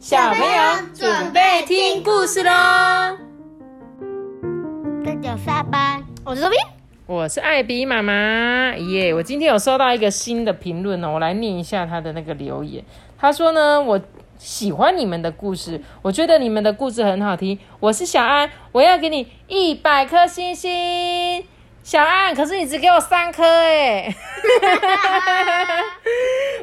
小朋友准备听故事喽！大家下班，我是周斌。我是艾比妈妈耶我今天有收到一个新的评论哦，我来念一下他的那个留言。他说呢，我喜欢你们的故事，我觉得你们的故事很好听。我是小安，我要给你一百颗星星。小安，可是你只给我三颗哎！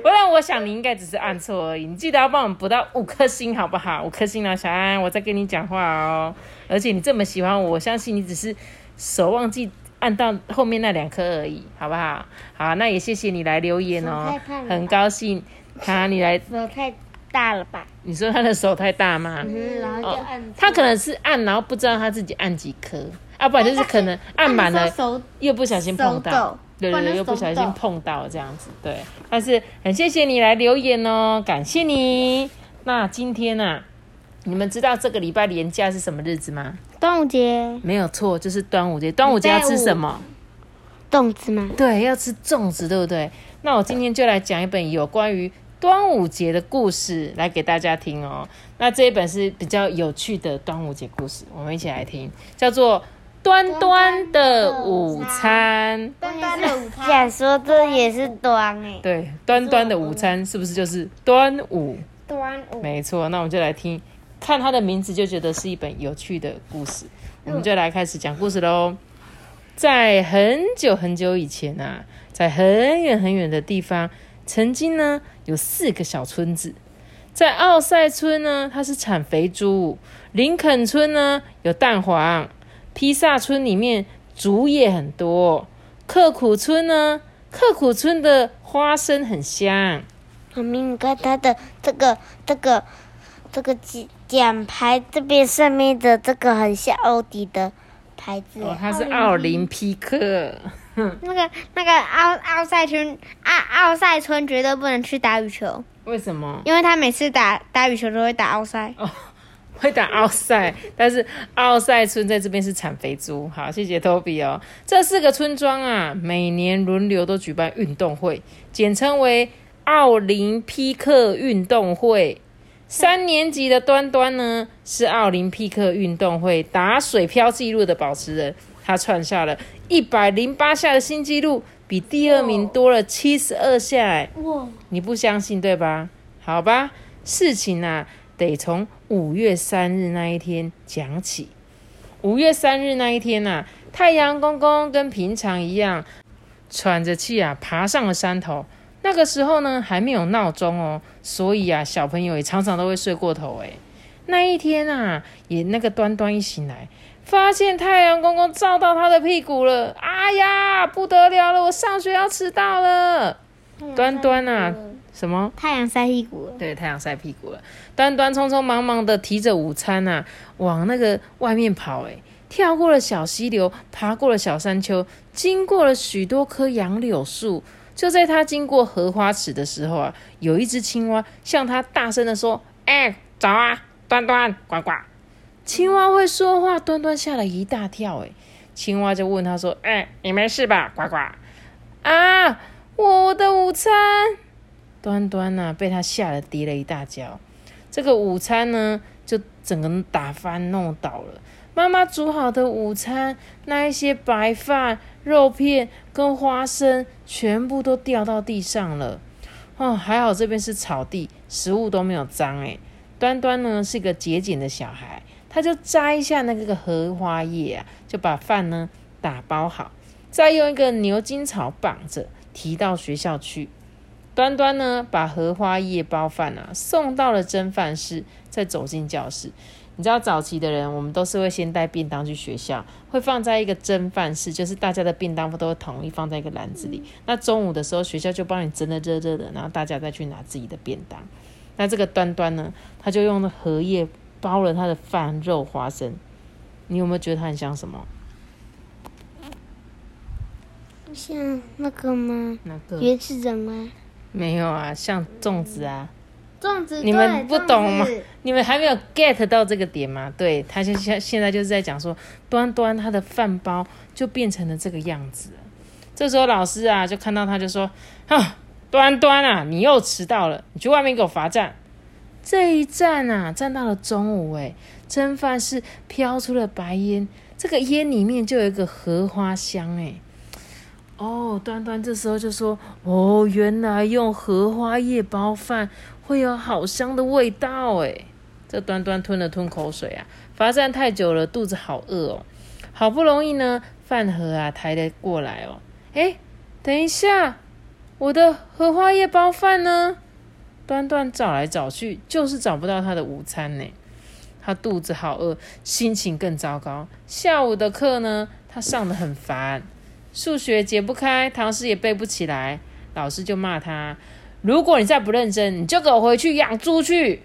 不然我想你应该只是按错而已，你记得要帮我们补到五颗星好不好？五颗星了，小安，我在跟你讲话哦。而且你这么喜欢我，我相信你只是手忘记按到后面那两颗而已，好不好？好，那也谢谢你来留言哦很高兴。看你来，手太大了吧？你说他的手太大吗？嗯，然后就按错。他可能是按，然后不知道他自己按几颗，啊，不然就是可能按满了，手又不小心碰到，对对对，又不小心碰到这样子，对。但是很谢谢你来留言哦，感谢你。那今天呢、啊，你们知道这个礼拜连假是什么日子吗？端午节没有错，就是端午节。端午节要吃什么？粽子吗？对，要吃粽子，对不对？那我今天就来讲一本有关于端午节的故事，来给大家听哦。那这一本是比较有趣的端午节故事，我们一起来听，叫做《端端的午餐》。端端的午餐。想说这也是端哎。对，端端的午餐是不是就是端午？端午。没错，那我们就来听，看它的名字就觉得是一本有趣的故事。我们就来开始讲故事喽。在很久很久以前啊，在很远很远的地方，曾经呢有四个小村子。在奥赛村呢，它是产肥猪；林肯村呢有蛋黄；披萨村里面竹叶很多；刻苦村呢，刻苦村的花生很香。妈咪，你看它的这个这个这个奖奖牌这边上面的这个很像奥迪的牌子。哦，它是奥林匹克。那个那个奥奥赛村奥奥赛村绝对不能去打羽球，为什么？因为他每次打打羽球都会打奥赛。哦，会打奥赛，但是奥赛村在这边是产肥猪。好，谢谢 Toby 哦。这四个村庄啊，每年轮流都举办运动会，简称为奥林匹克运动会。三年级的端端呢，是奥林匹克运动会打水漂纪录的保持人，他创下了一百零八下的新纪录，比第二名多了七十二下。哎，哇！你不相信对吧？好吧，事情啊，得从五月三日那一天讲起。五月三日那一天呐、啊，太阳公公跟平常一样，喘着气啊，爬上了山头。那个时候呢，还没有闹钟哦，所以啊，小朋友也常常都会睡过头。哎，那一天啊，也那个端端一醒来，发现太阳公公照到他的屁股了。哎呀，不得了了，我上学要迟到了。端端啊，什么？太阳晒屁股了。对，太阳晒屁股了。端端匆匆忙忙的提着午餐啊，往那个外面跑。哎，跳过了小溪流，爬过了小山丘，经过了许多棵杨柳树。就在他经过荷花池的时候啊，有一只青蛙向他大声的说：“哎、早啊，端端，呱呱。”青蛙会说话，端端吓了一大跳。哎，青蛙就问他说：“哎、你没事吧？呱呱。”啊，我的午餐。端端呐、啊，被他吓得跌了一大跤。这个午餐呢，就整个打翻弄倒了。妈妈煮好的午餐，那一些白饭、肉片跟花生，全部都掉到地上了。哦，还好这边是草地，食物都没有脏。诶，端端呢是个节俭的小孩，他就摘一下那个荷花叶啊，就把饭呢打包好，再用一个牛筋草绑着，提到学校去。端端呢，把荷花叶包饭啊送到了蒸饭室，再走进教室。你知道早期的人，我们都是会先带便当去学校，会放在一个蒸饭室，就是大家的便当都会统一放在一个篮子里。那中午的时候，学校就帮你蒸的热热的，然后大家再去拿自己的便当。那这个端端呢，他就用荷叶包了他的饭、肉、花生。你有没有觉得它很像什么？像那个吗？那个原始人吗？没有啊，像粽子啊。粽子，你们不懂吗？你们还没有 get 到这个点吗？对，他现现现在就是在讲说，端端他的饭包就变成了这个样子了。这时候老师啊就看到他就说：“啊，端端啊，你又迟到了，你去外面给我罚站。”这一站啊，站到了中午，哎，蒸饭是飘出了白烟，这个烟里面就有一个荷花香，哎，哦，端端这时候就说：“哦，原来用荷花叶包饭会有好香的味道，哎。”这端端吞了吞口水啊，罚站太久了，肚子好饿哦。好不容易呢，饭盒啊抬得过来哦。哎，等一下，我的荷花叶包饭呢？端端找来找去，就是找不到他的午餐呢。他肚子好饿，心情更糟糕。下午的课呢，他上的很烦，数学解不开，唐诗也背不起来，老师就骂他：如果你再不认真，你就给我回去养猪去。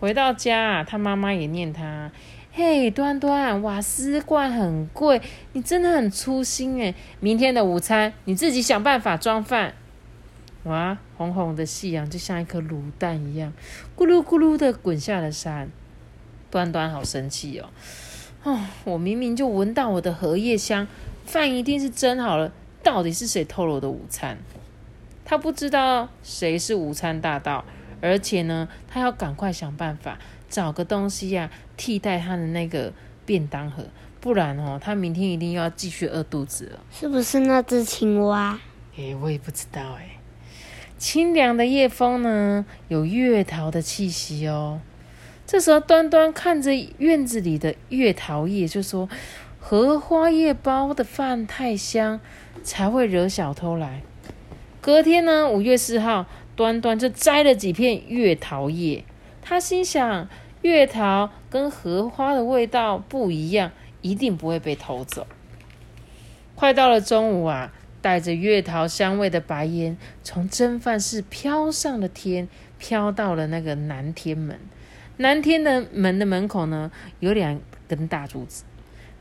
回到家，他妈妈也念他：“嘿，端端，瓦斯罐很贵，你真的很粗心诶。明天的午餐你自己想办法装饭。”哇，红红的夕阳就像一颗卤蛋一样，咕噜咕噜的滚下了山。端端好生气哦！哦，我明明就闻到我的荷叶香，饭一定是蒸好了。到底是谁偷了我的午餐？他不知道谁是午餐大盗。而且呢，他要赶快想办法找个东西呀，替代他的那个便当盒，不然哦，他明天一定要继续饿肚子了。是不是那只青蛙？诶，我也不知道诶。清凉的夜风呢，有月桃的气息哦。这时候，端端看着院子里的月桃叶，就说：“荷花叶包的饭太香，才会惹小偷来。”隔天呢，五月四号。端端就摘了几片月桃叶，他心想：月桃跟荷花的味道不一样，一定不会被偷走。快到了中午啊，带着月桃香味的白烟从蒸饭室飘上了天，飘到了那个南天门。南天的门的门口呢，有两根大柱子，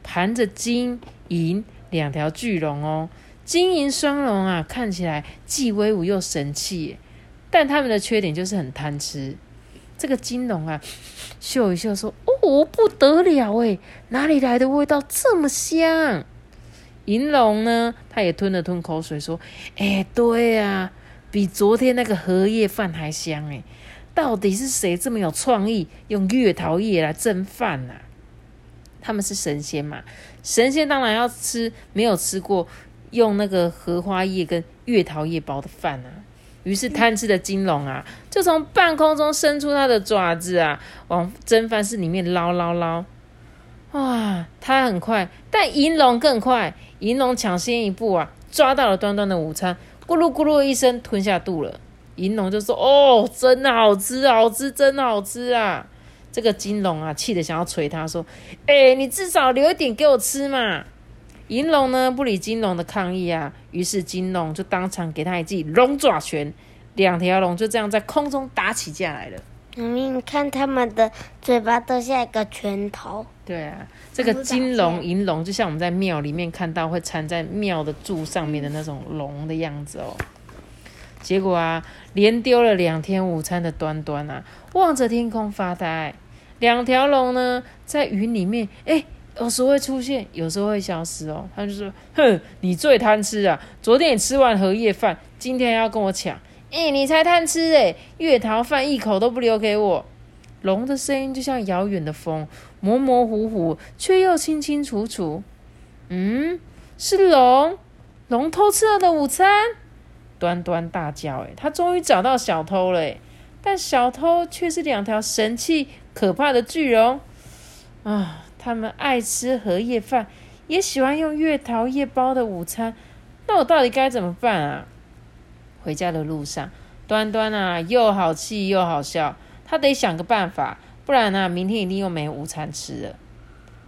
盘着金银两条巨龙哦，金银双龙啊，看起来既威武又神气。但他们的缺点就是很贪吃。这个金龙啊，嗅一嗅说：“哦，不得了诶，哪里来的味道这么香？”银龙呢，他也吞了吞口水说：“哎，对啊，比昨天那个荷叶饭还香诶。到底是谁这么有创意，用月桃叶来蒸饭呐？他们是神仙嘛？神仙当然要吃没有吃过用那个荷花叶跟月桃叶包的饭啊。”于是贪吃的金龙啊，就从半空中伸出它的爪子啊，往蒸饭室里面捞捞捞。哇，它很快，但银龙更快。银龙抢先一步啊，抓到了端端的午餐，咕噜咕噜一声吞下肚了。银龙就说：“哦，真好吃，好吃，真好吃啊！”这个金龙啊，气得想要捶他说：“哎，你至少留一点给我吃嘛！”银龙呢不理金龙的抗议啊，于是金龙就当场给他一记龙爪拳，两条龙就这样在空中打起架来了。你看他们的嘴巴都像一个拳头。对啊，这个金龙、银龙就像我们在庙里面看到会缠在庙的柱上面的那种龙的样子哦。结果啊，连丢了两天午餐的端端啊，望着天空发呆。两条龙呢，在云里面，哎。有时候会出现，有时候会消失哦。他就说：“哼，你最贪吃啊！昨天你吃完荷叶饭，今天要跟我抢。哎，你才贪吃哎！月桃饭一口都不留给我。”龙的声音就像遥远的风，模模糊糊，却又清清楚楚。嗯，是龙，龙偷吃了的午餐。端端大叫：“哎，他终于找到小偷了！但小偷却是两条神气可怕的巨龙啊！”他们爱吃荷叶饭，也喜欢用月桃叶包的午餐。那我到底该怎么办啊？回家的路上，端端啊，又好气又好笑。他得想个办法，不然呢，明天一定又没午餐吃了。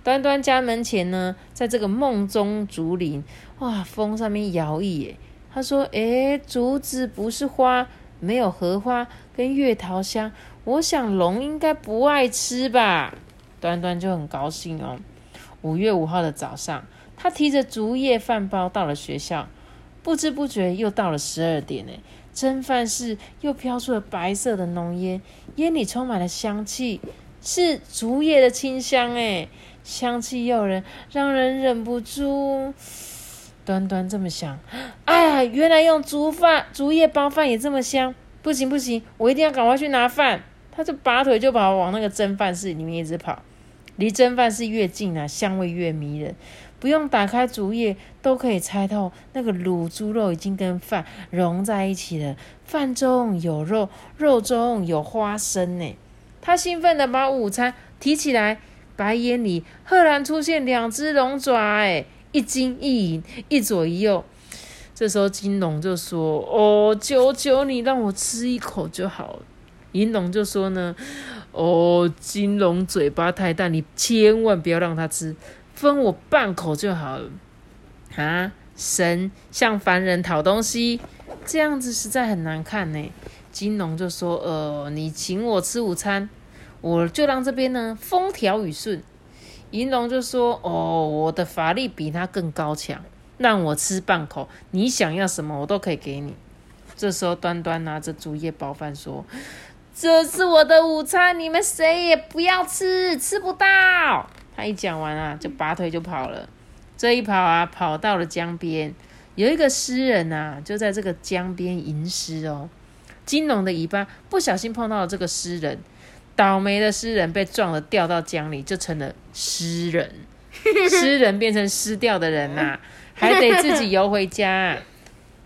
端端家门前呢，在这个梦中竹林，哇，风上面摇曳。他说：“诶，竹子不是花，没有荷花跟月桃香，我想龙应该不爱吃吧。”端端就很高兴哦。五月五号的早上，他提着竹叶饭包到了学校，不知不觉又到了十二点呢。蒸饭室又飘出了白色的浓烟，烟里充满了香气，是竹叶的清香哎，香气诱人，让人忍不住。端端这么想，哎呀，原来用竹饭竹叶包饭也这么香，不行不行，我一定要赶快去拿饭。他就拔腿就跑往那个蒸饭室里面一直跑，离蒸饭室越近啊，香味越迷人。不用打开竹叶，都可以猜透那个卤猪肉已经跟饭融在一起了。饭中有肉，肉中有花生呢。他兴奋的把午餐提起来，白眼里赫然出现两只龙爪，哎，一金一银，一左一右。这时候金龙就说：“哦，求求你让我吃一口就好了。”银龙就说呢：“哦，金龙嘴巴太大，你千万不要让他吃。”分我半口就好了啊！神向凡人讨东西，这样子实在很难看呢。金龙就说：“呃，你请我吃午餐，我就让这边呢风调雨顺。”银龙就说：“哦，我的法力比他更高强，让我吃半口，你想要什么我都可以给你。”这时候端端拿着竹叶包饭说：“这是我的午餐，你们谁也不要吃，吃不到。”他一讲完啊，就拔腿就跑了。这一跑啊，跑到了江边，有一个诗人呐，就在这个江边吟诗哦。金龙的尾巴不小心碰到了这个诗人，倒霉的诗人被撞了，掉到江里，就成了诗人。诗人变成失掉的人呐，还得自己游回家。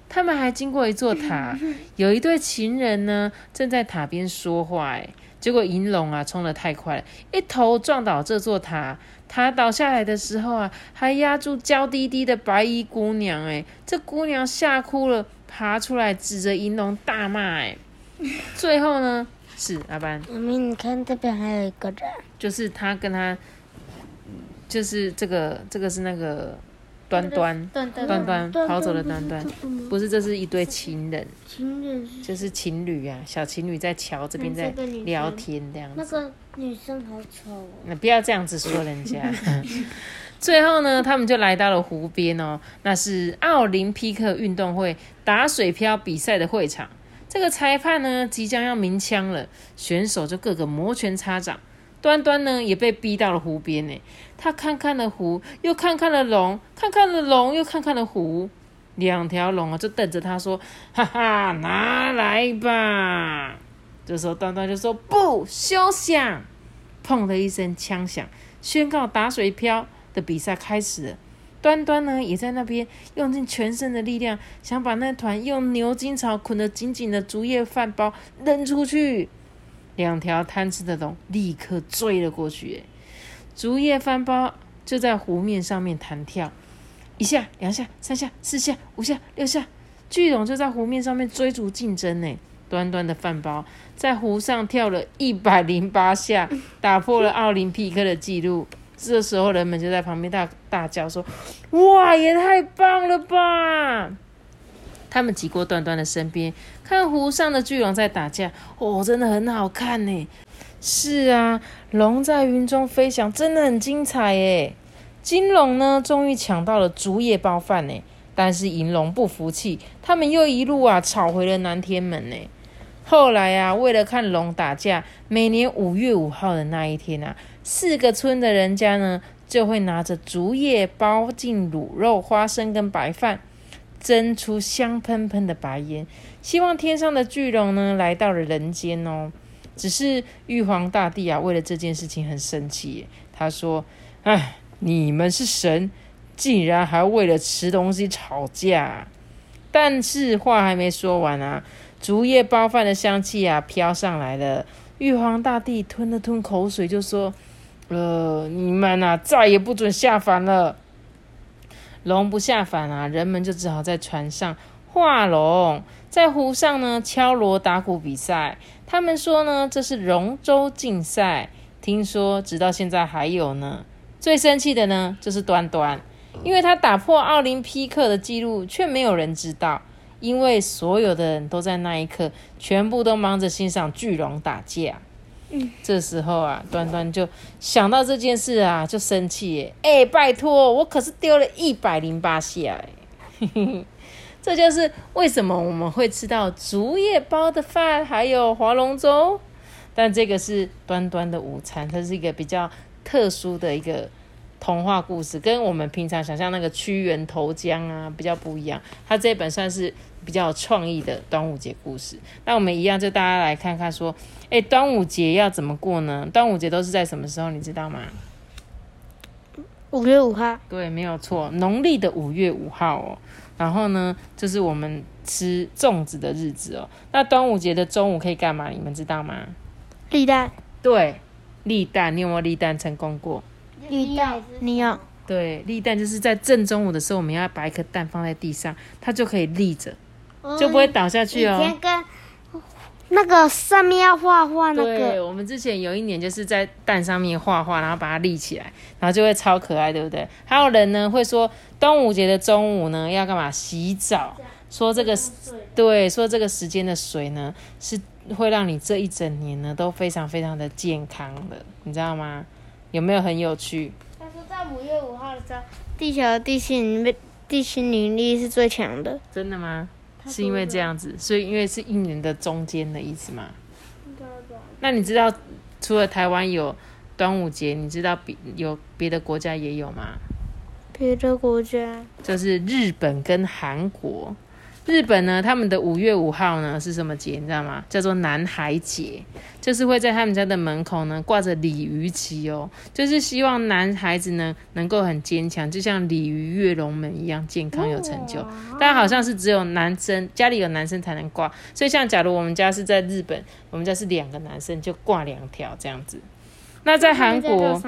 他们还经过一座塔，有一对情人呢，正在塔边说话。哎。结果银龙啊冲得太快了，一头撞倒这座塔。塔倒下来的时候啊，还压住娇滴滴的白衣姑娘。哎，这姑娘吓哭了，爬出来指着银龙大骂。哎，最后呢，是阿班。妈咪，你看这边还有一个人，就是他跟他，就是这个，这个是那个。端端端端跑走了，端端不是，这是一对情人，情人就是情侣啊，小情侣在桥这边在聊天这样子。那个女生好丑哦！那不要这样子说人家。最后呢，他们就来到了湖边哦，那是奥林匹克运动会打水漂比赛的会场。这个裁判呢，即将要鸣枪了，选手就个个摩拳擦掌。端端呢也被逼到了湖边呢，他看看了湖，又看看了龙，看看了龙，又看看了湖，两条龙啊就瞪着他说：“哈哈，拿来吧！”这时候端端就说：“不，休想！”砰的一声枪响，宣告打水漂的比赛开始了。端端呢也在那边用尽全身的力量，想把那团用牛筋草捆得紧紧的竹叶饭包扔出去。两条贪吃的龙立刻追了过去，竹叶翻包就在湖面上面弹跳，一下、两下、三下、四下、五下、六下，巨龙就在湖面上面追逐竞争呢。端端的饭包在湖上跳了一百零八下，打破了奥林匹克的纪录。这时候人们就在旁边大大叫说：“哇，也太棒了吧！”他们挤过段段的身边，看湖上的巨龙在打架，哦，真的很好看呢。是啊，龙在云中飞翔，真的很精彩耶。金龙呢，终于抢到了竹叶包饭呢。但是银龙不服气，他们又一路啊吵回了南天门呢。后来啊，为了看龙打架，每年五月五号的那一天啊，四个村的人家呢，就会拿着竹叶包进卤肉、花生跟白饭。蒸出香喷喷的白烟，希望天上的巨龙呢来到了人间哦。只是玉皇大帝啊，为了这件事情很生气。他说：“哎，你们是神，竟然还为了吃东西吵架。”但是话还没说完啊，竹叶包饭的香气啊飘上来了。玉皇大帝吞了吞口水，就说：“呃，你们啊，再也不准下凡了。”龙不下凡啊，人们就只好在船上画龙，在湖上呢敲锣打鼓比赛。他们说呢，这是龙舟竞赛。听说直到现在还有呢。最生气的呢，就是端端，因为他打破奥林匹克的记录，却没有人知道，因为所有的人都在那一刻全部都忙着欣赏巨龙打架。这时候啊，端端就想到这件事啊，就生气耶！哎，拜托，我可是丢了一百零八下哎！这就是为什么我们会吃到竹叶包的饭，还有划龙舟。但这个是端端的午餐，它是一个比较特殊的一个童话故事，跟我们平常想象那个屈原投江啊比较不一样。它这本算是比较有创意的端午节故事。那我们一样，就大家来看看说，哎，端午节要怎么过呢？端午节都是在什么时候？你知道吗？五月五号。对，没有错，农历的五月五号哦。然后呢，就是我们吃粽子的日子哦。那端午节的中午可以干嘛？你们知道吗？立蛋。对，立蛋。你有没有立蛋成功过？立蛋，你有。对，立蛋就是在正中午的时候，我们要把一颗蛋放在地上，它就可以立着，就不会倒下去哦。以前跟那个上面要画画那个。对，我们之前有一年就是在蛋上面画画，然后把它立起来，然后就会超可爱，对不对？还有人呢会说，端午节的中午呢要干嘛？洗澡。说这个对，说这个时间的水呢是会让你这一整年呢都非常非常的健康的，你知道吗？有没有很有趣？他说在五月五号的时候，地球的地心引地心引力是最强的。真的吗？是因为这样子，所以因为是一年的中间的意思嘛？那你知道除了台湾有端午节，你知道别有别的国家也有吗？别的国家就是日本跟韩国。日本呢，他们的五月五号呢是什么节？你知道吗？叫做男孩节，就是会在他们家的门口呢挂着鲤鱼旗哦，就是希望男孩子呢能够很坚强，就像鲤鱼跃龙门一样健康有成就。但好像是只有男生家里有男生才能挂，所以像假如我们家是在日本，我们家是两个男生就挂两条这样子。那在韩国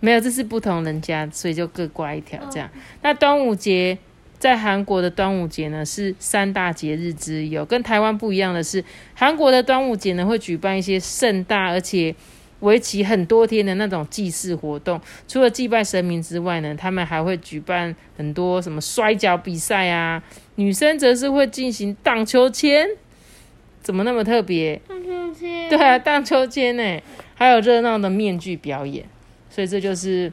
没有，这是不同人家，所以就各挂一条这样。那端午节。在韩国的端午节呢，是三大节日之一。跟台湾不一样的是，韩国的端午节呢会举办一些盛大而且为期很多天的那种祭祀活动。除了祭拜神明之外呢，他们还会举办很多什么摔跤比赛啊，女生则是会进行荡秋千。怎么那么特别？荡秋千。对啊，荡秋千呢，还有热闹的面具表演。所以这就是。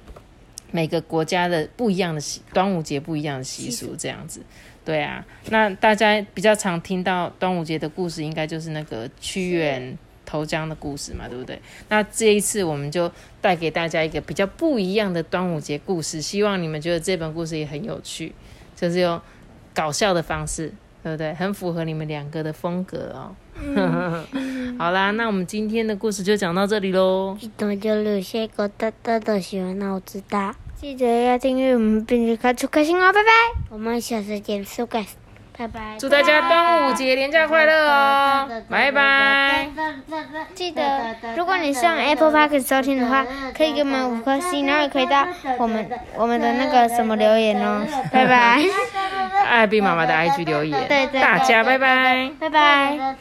每个国家的不一样的习，端午节不一样的习俗，这样子，对啊。那大家比较常听到端午节的故事，应该就是那个屈原投江的故事嘛，对不对？那这一次我们就带给大家一个比较不一样的端午节故事，希望你们觉得这本故事也很有趣，就是用搞笑的方式，对不对？很符合你们两个的风格哦。好啦，那我们今天的故事就讲到这里喽。记得就留下一个大大的喜欢，那我知道。记得要订阅我们，并且开出开心哦，拜拜！我们下次见，so guys，拜拜！祝大家端午节连假快乐哦，拜拜！记得，如果你是用 Apple Park 收听的话，可以给我们五颗星，然后也可以到我们我们的那个什么留言哦，拜拜！艾比妈妈的 IG 留言，对对，大家拜拜，拜拜。